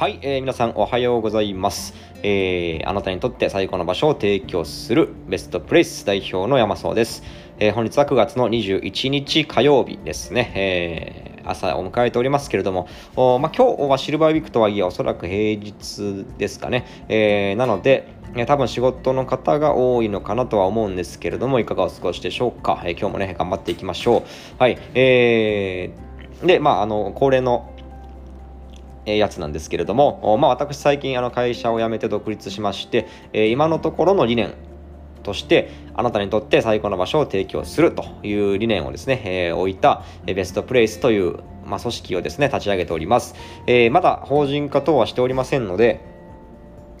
はい、えー、皆さんおはようございます、えー、あなたにとって最高の場所を提供するベストプレイス代表の山荘です、えー、本日は9月の21日火曜日ですね、えー、朝を迎えておりますけれども、おまあ、今日はシルバーウィークとはいえおそらく平日ですかね、えー、なので多分仕事の方が多いのかなとは思うんですけれども、いかがお過ごしでしょうか。えー、今日もね、頑張っていきましょう。はい。えー、で、まあ、あの、恒例のやつなんですけれども、まあ、私最近あの会社を辞めて独立しまして、え今のところの理念としてあなたにとって最高の場所を提供するという理念をですね、えー、置いたベストプレイスという、まあ、組織をですね立ち上げております、えー、まだ法人化等はしておりませんので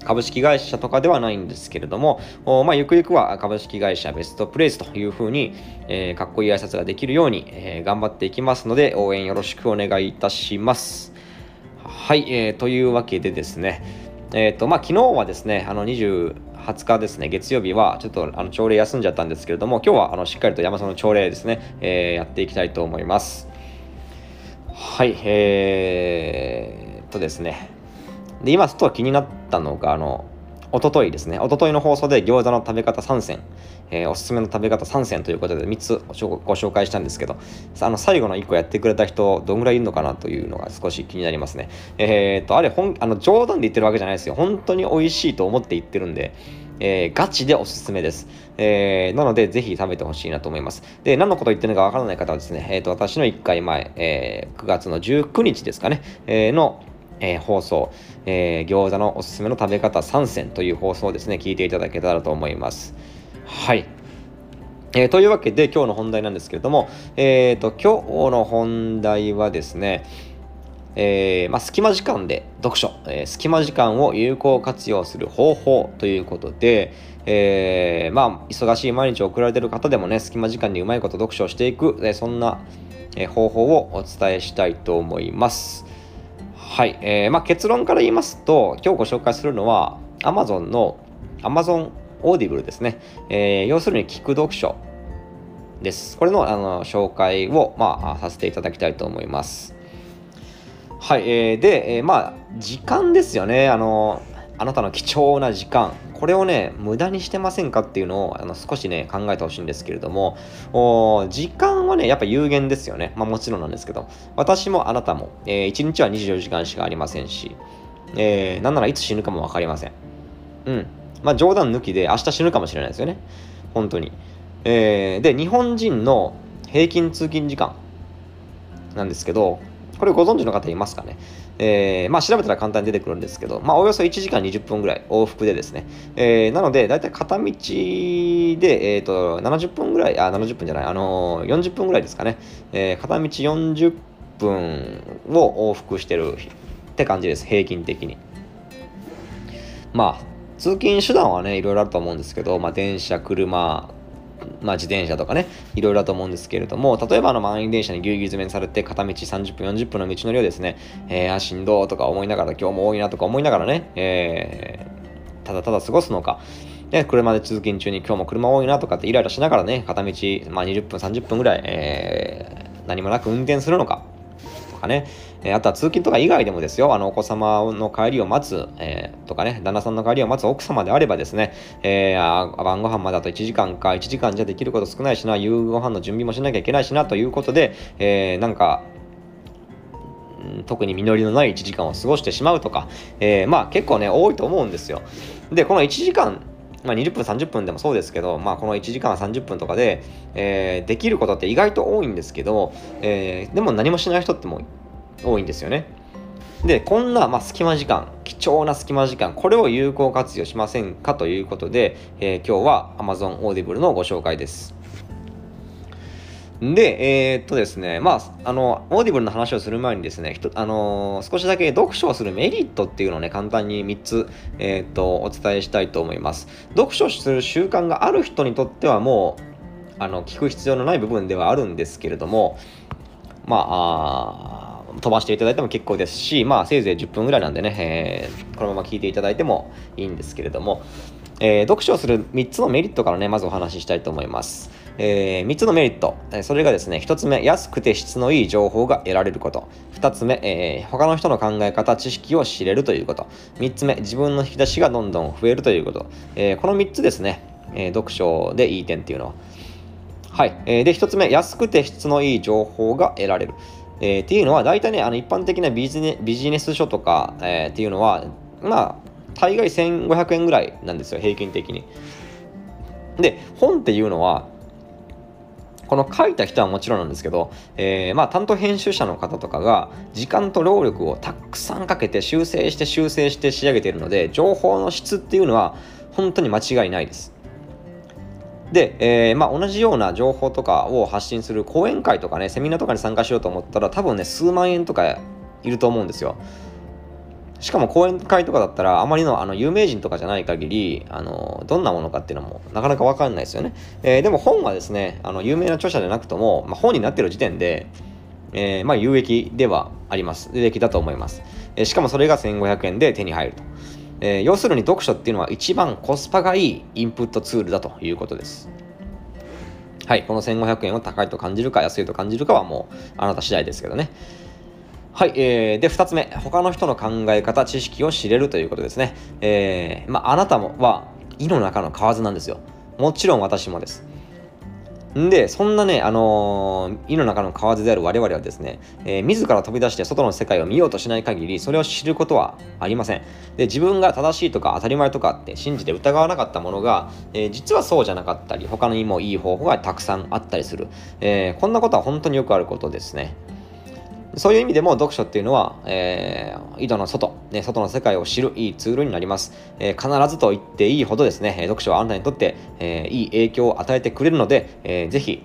株式会社とかではないんですけれども、まあ、ゆくゆくは株式会社ベストプレイスというふうに、えー、かっこいい挨拶ができるように、え、頑張っていきますので、応援よろしくお願いいたします。はい、えー、というわけでですね、えっ、ー、と、まあ、昨日はですね、あの20、20日ですね、月曜日はちょっとあの朝礼休んじゃったんですけれども、今日はあのしっかりと山里の朝礼ですね、えー、やっていきたいと思います。はい、えー、とですね、で、今ちょっと気になったのが、あの、おとといですね、おとといの放送で餃子の食べ方3選、えー、おすすめの食べ方3選ということで3つご紹介したんですけど、あの最後の1個やってくれた人、どんぐらいいるのかなというのが少し気になりますね。えー、っと、あれ本、あの冗談で言ってるわけじゃないですよ。本当に美味しいと思って言ってるんで、えー、ガチでおすすめです。えー、なので、ぜひ食べてほしいなと思います。で、何のこと言ってるのかわからない方はですね、え、ー、と、私の1回前、えー、9月の19日ですかね、えー、の、え、放送、え、餃子のおすすめの食べ方3選という放送をですね、聞いていただけたらと思います。はい。えー、というわけで今日の本題なんですけれども、えーと、今日の本題はですね、えーまあ、隙間時間で読書、えー、隙間時間を有効活用する方法ということで、えー、まあ、忙しい毎日を送られている方でもね、隙間時間にうまいこと読書をしていく、え、そんな、方法をお伝えしたいと思います。はい、えーまあ、結論から言いますと今日ご紹介するのは Amazon の Amazon Audible ですね、えー、要するに聞く読書です。これのあの紹介を、まあ、させていただきたいと思います。はい、えー、で、えー、まあ時間ですよね。あのあなたの貴重な時間。これをね無駄にしてませんかっていうのをあの少しね考えてほしいんですけれども。お時間はねやっぱ有限ですよね。まあもちろんなんですけど。私もあなたも、えー、1日は24時間しかありませんし、えー、なんならいつ死ぬかも分かりません。うん。まあ冗談抜きで明日死ぬかもしれないですよね。本当に。えー、で日本人の平均通勤時間なんですけどこれご存知の方いますかね。えー、まあ調べたら簡単に出てくるんですけど、まあおよそ1時間20分ぐらい往復でですね、えー、なので大体片道で、えっ、ー、と、70分ぐらい、あ、70分じゃない、あのー、40分ぐらいですかね、えー、片道40分を往復してるって感じです、平均的に。まあ、通勤手段はね、いろいろあると思うんですけど、まあ電車、車、まあ、自転車とかね、いろいろだと思うんですけれども、例えばあの満員電車にぎゅうぎゅう詰めにされて片道30分、40分の道のりをですね、えー、あ、しんどとか思いながら、今日も多いなとか思いながらね、えー、ただただ過ごすのか、で、車で通勤中に今日も車多いなとかってイライラしながらね、片道、まあ、20分、30分ぐらい、えー、何もなく運転するのか、とかね、え、あとは通勤とか以外でもですよ、あのお子様の帰りを待つ、えー、とかね、旦那さんの帰りを待つ奥様であればですね、えー、晩ご飯まであと1時間か、1時間じゃできること少ないしな、夕ご飯の準備もしなきゃいけないしなということで、えー、なんか、特に実りのない1時間を過ごしてしまうとか、えー、まあ結構ね、多いと思うんですよ。で、この1時間まあ、20分30分でもそうですけど、まあ、この1時間30分とかで、えー、できることって意外と多いんですけど、えー、でも何もしない人っても多いんですよね。でこんな、まあ、隙間時間貴重な隙間時間これを有効活用しませんかということで、えー、今日は Amazon Audible のご紹介です。で、えー、っとですね、まあ、あの、オーディブルの話をする前にですね、あのー、少しだけ読書をするメリットっていうのをね、簡単に3つ、えー、っと、お伝えしたいと思います。読書する習慣がある人にとってはもう、あの、聞く必要のない部分ではあるんですけれども、まあ、あ飛ばしていただいても結構ですし、まあ、せいぜい10分ぐらいなんでね、えー、このまま聞いていただいてもいいんですけれども、えー、読書をする3つのメリットからね、まずお話ししたいと思います。えー、3つのメリット、えそれがですね、1つ目、安くて質のいい情報が得られること。2つ目、えー、他の人の考え方、知識を知れるということ。3つ目、自分の引き出しがどんどん増えるということ。えー、この3つですね、え、読書でいい点っていうのは。はい。えー、で、1つ目、安くて質のいい情報が得られる。えー、っていうのは、大体ね、あの一般的なビジネビジネス書とか、えー、っていうのは、まあ、大概1500円ぐらいなんですよ、平均的に。で、本っていうのは、この書いた人はもちろんなんですけど、えー、まあ担当編集者の方とかが時間と労力をたくさんかけて修正して修正して仕上げているので情報の質っていうのは本当に間違いないです。で、えー、まあ、同じような情報とかを発信する講演会とかねセミナーとかに参加しようと思ったら多分ね数万円とかいると思うんですよ。しかも講演会とかだったらあまりのあの有名人とかじゃない限りあのどんなものかっていうのもなかなか分かんないですよね、えー、でも本はですねあの有名な著者でなくとも、まあ、本になってる時点で、えー、まあ有益ではあります。有益だと思います、えー、しかもそれが1500円で手に入ると、え要するに読書っていうのは一番コスパがいいインプットツールだということですはい、この1500円を高いと感じるか安いと感じるかはもうあなた次第ですけどね。はい、えー、で、2つ目、他の人の考え方、知識を知れるということですね。えー、まあ、あなたもは、井の中の蛙なんですよ。もちろん私もです。で、そんなね、あのー、井の中の蛙である我々はですね、えー、自ら飛び出して外の世界を見ようとしない限り、それを知ることはありません。で、自分が正しいとか当たり前とかって信じて疑わなかったものが、えー、実はそうじゃなかったり、他にもいい方法がたくさんあったりする。えこんなことは本当によくあることですね。そういう意味でも読書っていうのは、えー、井戸の外、ね、外の世界を知るいいツールになります。えー、必ずと言っていいほどですね、読書はあなたにとって、えー、いい影響を与えてくれるので、えー、ぜひ、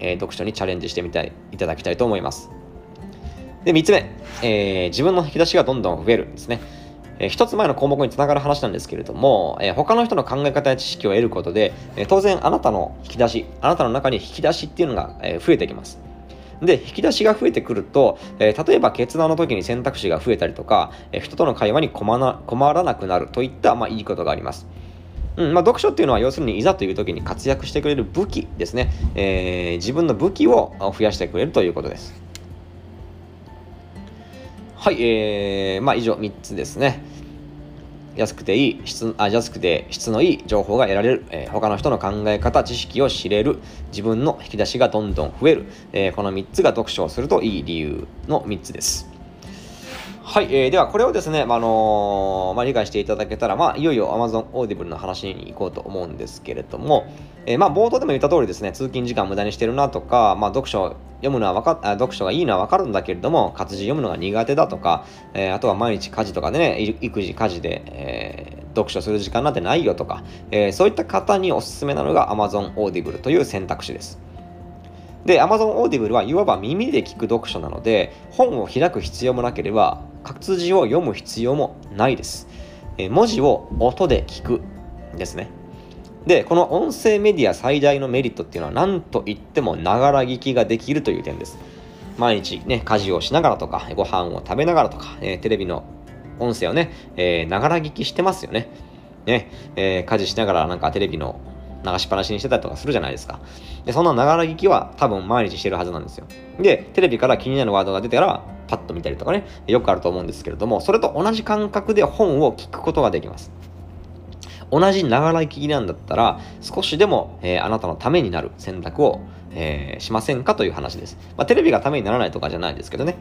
えー、読書にチャレンジしてみたいいただきたいと思います。で、3つ目、えー、自分の引き出しがどんどん増えるんですね。え、一つ前の項目につながる話なんですけれども、えー、他の人の考え方や知識を得ることで、えー、当然あなたの引き出し、あなたの中に引き出しっていうのが、えー、増えてきます。で、引き出しが増えてくると、えー、例えば決断の時に選択肢が増えたりとか、えー、人との会話に困な困らなくなるといった、まあ、いいことがあります。うんまあ、読書っていうのは要するにいざという時に活躍してくれる武器ですね、えー、自分の武器を増やしてくれるということです。はい、えー、まあ以上3つですね。安くていい質あ安くて質のいい情報が得られる、えー、他の人の考え方知識を知れる自分の引き出しがどんどん増える、えー、この3つが読書をするといい理由の3つです。はい、えー、ではこれをですね、まあの、まあ、理解していただけたら、まあ、いよいよ Amazon Audible の話に行こうと思うんですけれども、えー、まあ、冒頭でも言った通りですね、通勤時間無駄にしてるなとか、まあ、読書読むのはわかあ読書がいいのは分かるんだけれども活字読むのが苦手だとか、えー、あとは毎日家事とかでね育児家事で、え、読書する時間なんてないよとか、え、そういった方におすすめなのが Amazon Audible という選択肢です。で Amazon Audible はいわば耳で聞く読書なので本を開く必要もなければ活字を読む必要もないです、え文字を音で聞くですねで、この音声メディア最大のメリットっていうのは何と言ってもながら聞きができるという点です。毎日ね、家事をしながらとか、ご飯を食べながらとか、えー、テレビの音声をね、ながら聞きしてますよね。ね、えー、家事しながらなんかテレビの流しっぱなしにしてたりとかするじゃないですか。で、そんなながら聞きは多分毎日してるはずなんですよ。で、テレビから気になるワードが出たら、パッと見たりとかね、よくあると思うんですけれども、それと同じ感覚で本を聞くことができます。同じながら聞きなんだったら少しでも、えー、あなたのためになる選択を、えー、しませんかという話です。まあ、テレビがためにならないとかじゃないですけどね。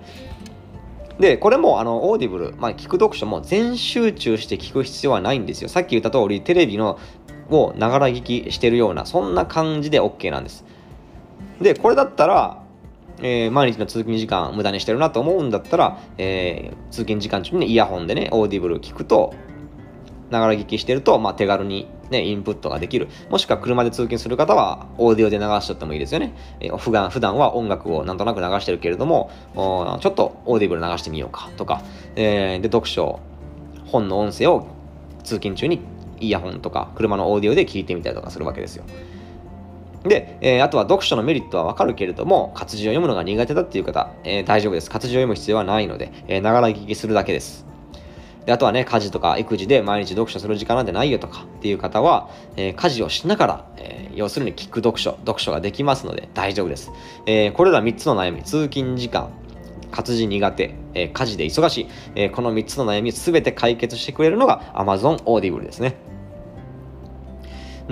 で、これも、あの、オーディブル、まあ、聞く読書も全集中して聞く必要はないんですよ。さっき言った通り、テレビのをながら聞きしてるような、そんな感じで OK なんです。で、これだったら、えー、毎日の通勤時間無駄にしてるなと思うんだったら、えー、通勤時間中に、ね、イヤホンでね、オーディブル聞くと、ながら聞きしてると、まあ、手軽に、ね、インプットができる。もしくは車で通勤する方は、オーディオで流しちゃってもいいですよね。えー、普段普段は音楽をなんとなく流してるけれども、ちょっとオーディブル流してみようかとか、えー、で、読書、本の音声を通勤中にイヤホンとか車のオーディオで聞いてみたりとかするわけですよ。で、えー、あとは読書のメリットはわかるけれども、活字を読むのが苦手だっていう方、えー、大丈夫です。活字を読む必要はないので、ながら聞きするだけです。であとはね、家事とか育児で毎日読書する時間なんてないよとかっていう方は、えー、家事をしながら、えー、要するに聞く読書、読書ができますので大丈夫です。えー、これら3つの悩み、通勤時間、活字苦手、え、家事で忙しい、え、この3つの悩み全て解決してくれるのが Amazon Audible ですね。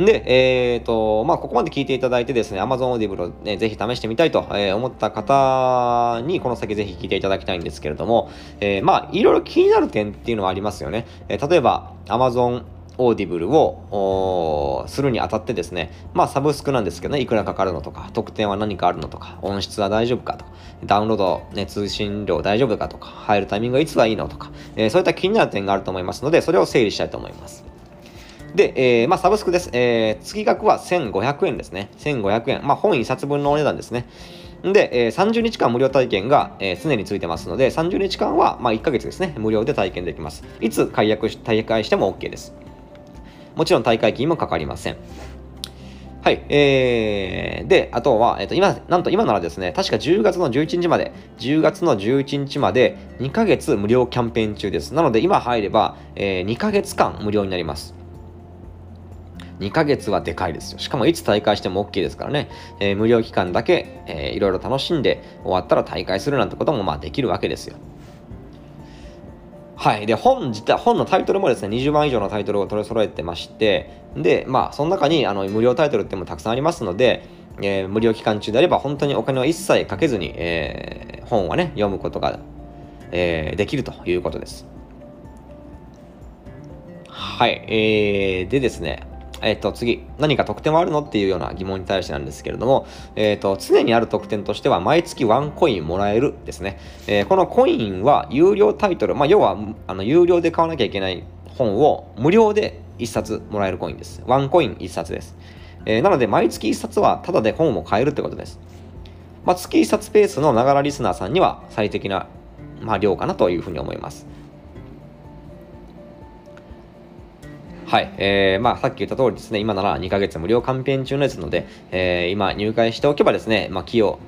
で、えっ、ー、と、まあ、ここまで聞いていただいてですね、Amazon Audible をね、ぜひ試してみたいと思った方に、この先ぜひ聞いていただきたいんですけれども、えー、まあ、いろいろ気になる点っていうのはありますよね。え、例えば、Amazon オーディブルをするにあたってですね、まあサブスクなんですけどね、いくらかかるのとか、特典は何かあるのとか、音質は大丈夫かとか、ダウンロード、ね、通信量大丈夫かとか、入るタイミングはいつがいいのとか、えー、そういった気になる点があると思いますので、それを整理したいと思います。で、えー、まあ、サブスクです。えー、月額は1500円ですね。1500円。まあ、本1冊分のお値段ですね。で、えー、30日間無料体験が、えー、常についてますので、30日間は、まあ、1ヶ月ですね、無料で体験できます。いつ解約し、大会しても OK です。もちろん大会金もかかりません。はい。えー、で、あとは、えっ、ー、と、今、なんと今ならですね、確か10月の11日まで、10月の11日まで2ヶ月無料キャンペーン中です。なので、今入れば、えー、2ヶ月間無料になります。2ヶ月はでかいですよ。しかもいつ大会しても OK ですからね、えー、無料期間だけ、えー、いろいろ楽しんで終わったら大会するなんてこともまあできるわけですよ。はい。で、本自体、本のタイトルもですね、20万以上のタイトルを取り揃えてまして、で、まあ、その中にあの無料タイトルってもたくさんありますので、えー、無料期間中であれば本当にお金を一切かけずに、えー、本はね、読むことが、えー、できるということです。はい。えー、でですね、えっ、ー、と、次、何か特典はあるのっていうような疑問に対してなんですけれども、えっ、ー、と、常にある特典としては、毎月ワンコインもらえるですね。えー、このコインは有料タイトル、まあ、要は、あの、有料で買わなきゃいけない本を無料で1冊もらえるコインです。ワンコイン1冊です。えなので、毎月1冊はタダで本を買えるってことです。まあ、月1冊ペースのながらリスナーさんには最適な、まあ、量かなというふうに思います。はい。えー、まあ、さっき言った通りですね、今なら2ヶ月無料キャンペーン中ですので、えー、今入会しておけばですね、まあ、木を、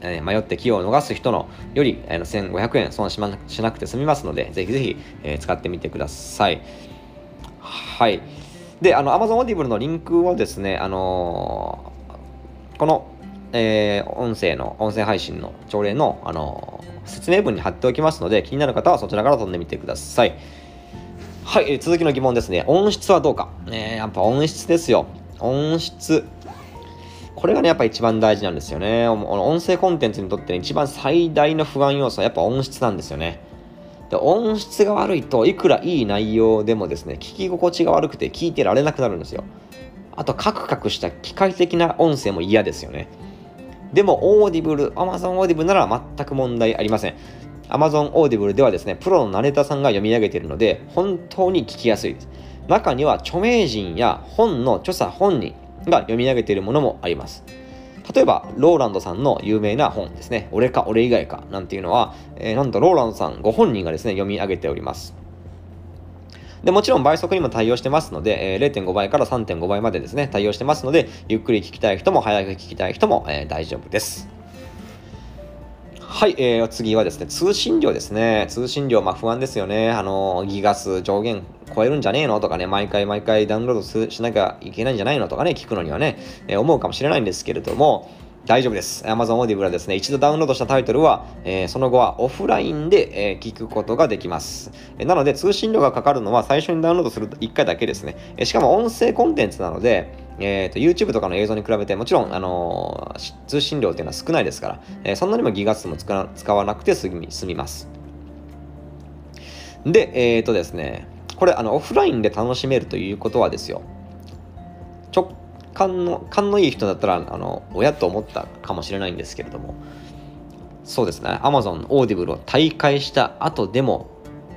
え、迷って木を逃す人のより、えー、1500円損し,、ま、しなくて済みますので、ぜひぜひ、えー、使ってみてください。はい。で、あの、Amazon Audible のリンクをですね、あのー、この、えー、音声の、音声配信の朝礼の、あの、説明文に貼っておきますので、気になる方はそちらから飛んでみてください。はい、続きの疑問ですね。音質はどうか。ね、やっぱ音質ですよ。音質。これがね、やっぱ一番大事なんですよね。音声コンテンツにとって、ね、一番最大の不安要素はやっぱ音質なんですよね。で音質が悪いといくらいい内容でもですね、聞き心地が悪くて聞いてられなくなるんですよ。あと、カクカクした機械的な音声も嫌ですよね。でも、オーディブル、Amazon オーディブルなら全く問題ありません。Amazon Audible ではですね、プロのナレーターさんが読み上げているので、本当に聞きやすいです。中には著名人や本の著者本人が読み上げているものもあります。例えば、ローランドさんの有名な本ですね、俺か俺以外かなんていうのは、えー、なんとローランドさんご本人がですね、読み上げております。でもちろん倍速にも対応してますので、えー、0.5倍から3.5倍までですね、対応してますので、ゆっくり聞きたい人も早く聞きたい人も、えー、大丈夫です。はい、えー、次はですね、通信量ですね。通信量、まあ不安ですよね。あの、ギガ数上限超えるんじゃねえのとかね、毎回毎回ダウンロードしなきゃいけないんじゃないのとかね、聞くのにはね、えー、思うかもしれないんですけれども、大丈夫です。Amazon Audible はですね、一度ダウンロードしたタイトルは、えー、その後はオフラインで、えー、聞くことができます。えー、なので、通信量がかかるのは最初にダウンロードする1回だけですね。えしかも音声コンテンツなので、えーと、YouTube とかの映像に比べてもちろん、あの、通信量っていうのは少ないですから、え、そんなにもギガ数も使わなくて済み済みます。で、えっ、とですね、これあのオフラインで楽しめるということはですよ、直感の勘のいい人だったらあの親と思ったかもしれないんですけれども、そうですね、Amazon Audible を大会した後でも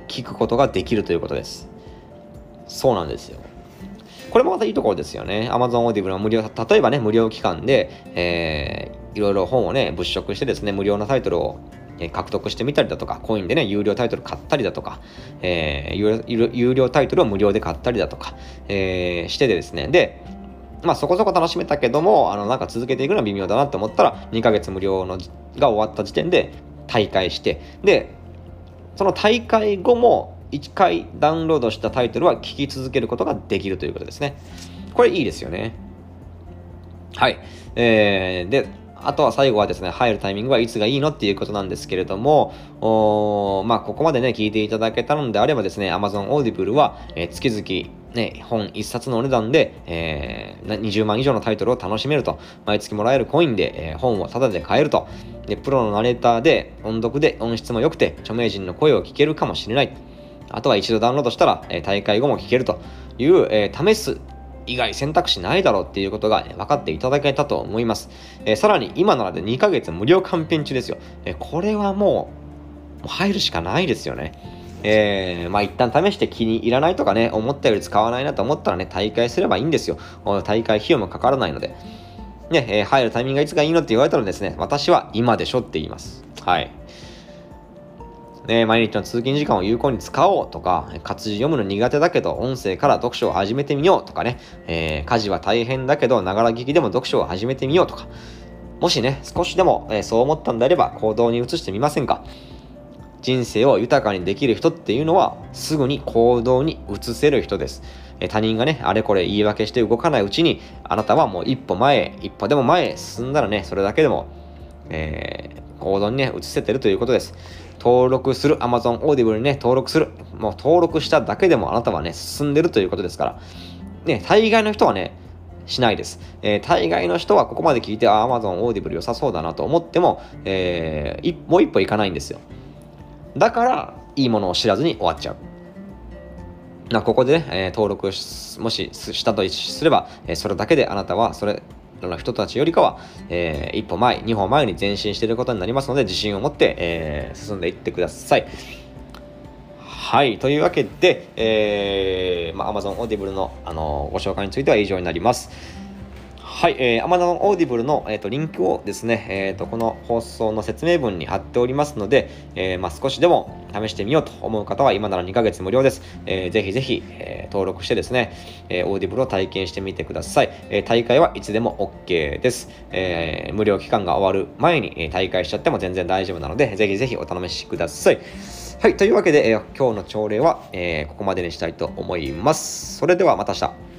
聞くことができるということです。そうなんですよ。これもまたいいところですよね。Amazon Audible の無料、例えばね、無料期間で、えー、いろいろ本をね、物色してですね、無料のタイトルを獲得してみたりだとか、コインでね、有料タイトル買ったりだとか、えー、有料タイトルを無料で買ったりだとか、えー、してでですね、で、まあそこそこ楽しめたけども、あの、なんか続けていくのは微妙だなって思ったら、2ヶ月無料のが終わった時点で大会して、で、その大会後も1回ダウンロードしたタイトルは聞き続けることができるということですね。これいいですよね。はい。えー、で、あとは最後はですね、入るタイミングはいつがいいのっていうことなんですけれども、おまあ、ここまでね、聞いていただけたのであればですね、Amazon Audible は、えー、月々、ね、本1冊のお値段で、えー、20万以上のタイトルを楽しめると、毎月もらえるコインで、えー、本をタダで買えると、で、プロのナレーターで、音読で音質も良くて、著名人の声を聞けるかもしれない。あとは一度ダウンロードしたら、えー、大会後も聞けるという、えー、試す以外選択肢ないだろうっていうことが、ね、分かっていただけたと思います。え、さらに今ならで2ヶ月無料キャンペーン中ですよ。え、これはもう、もう入るしかないですよね。えー、まあ一旦試して気に入らないとかね、思ったより使わないなと思ったらね、大会すればいいんですよ。大会費用もかからないので。ね、えー、入るタイミングがいつがいいのって言われたらですね、私は今でしょって言います。はい。ね、毎日の通勤時間を有効に使おうとか、活字読むの苦手だけど音声から読書を始めてみようとかね、えー、家事は大変だけどながら聞きでも読書を始めてみようとか、もしね、少しでも、え、そう思ったんであれば行動に移してみませんか人生を豊かにできる人っていうのはすぐに行動に移せる人です。え他人がね、あれこれ言い訳して動かないうちに、あなたはもう一歩前、一歩でも前へ進んだらね、それだけでも、えー、行動にね、移せてるということです。登録する Amazon Audible にね、登録する。もう登録しただけでもあなたはね、進んでるということですから。ね、大概の人はね、しないです。えー、大概の人はここまで聞いて、あ、Amazon Audible 良さそうだなと思っても、えー、もう一歩いかないんですよ。だから、いいものを知らずに終わっちゃう。なここでね、えー、登録もししたとすれば、えー、それだけであなたはそれの人たちよりかは、えー、一歩前、二歩前に前進していることになりますので、自信を持って、えー、進んでいってください。はい。というわけで、えー、まあ、Amazon Audible の、あのご紹介については以上になります。はい、えー、Amazon Audible の、えーと、リンクをですね、えーと、この放送の説明文に貼っておりますので、えー、まあ、少しでも試してみようと思う方は今なら2ヶ月無料です。えー、ぜひぜひ、えー、登録してですね、えー、Audible を体験してみてください。えー、大会はいつでも OK です。えー、無料期間が終わる前に、えー、大会しちゃっても全然大丈夫なので、ぜひぜひお試しください。はい、というわけで、え、今日の朝礼は、えー、ここまでにしたいと思います。それではまた明日。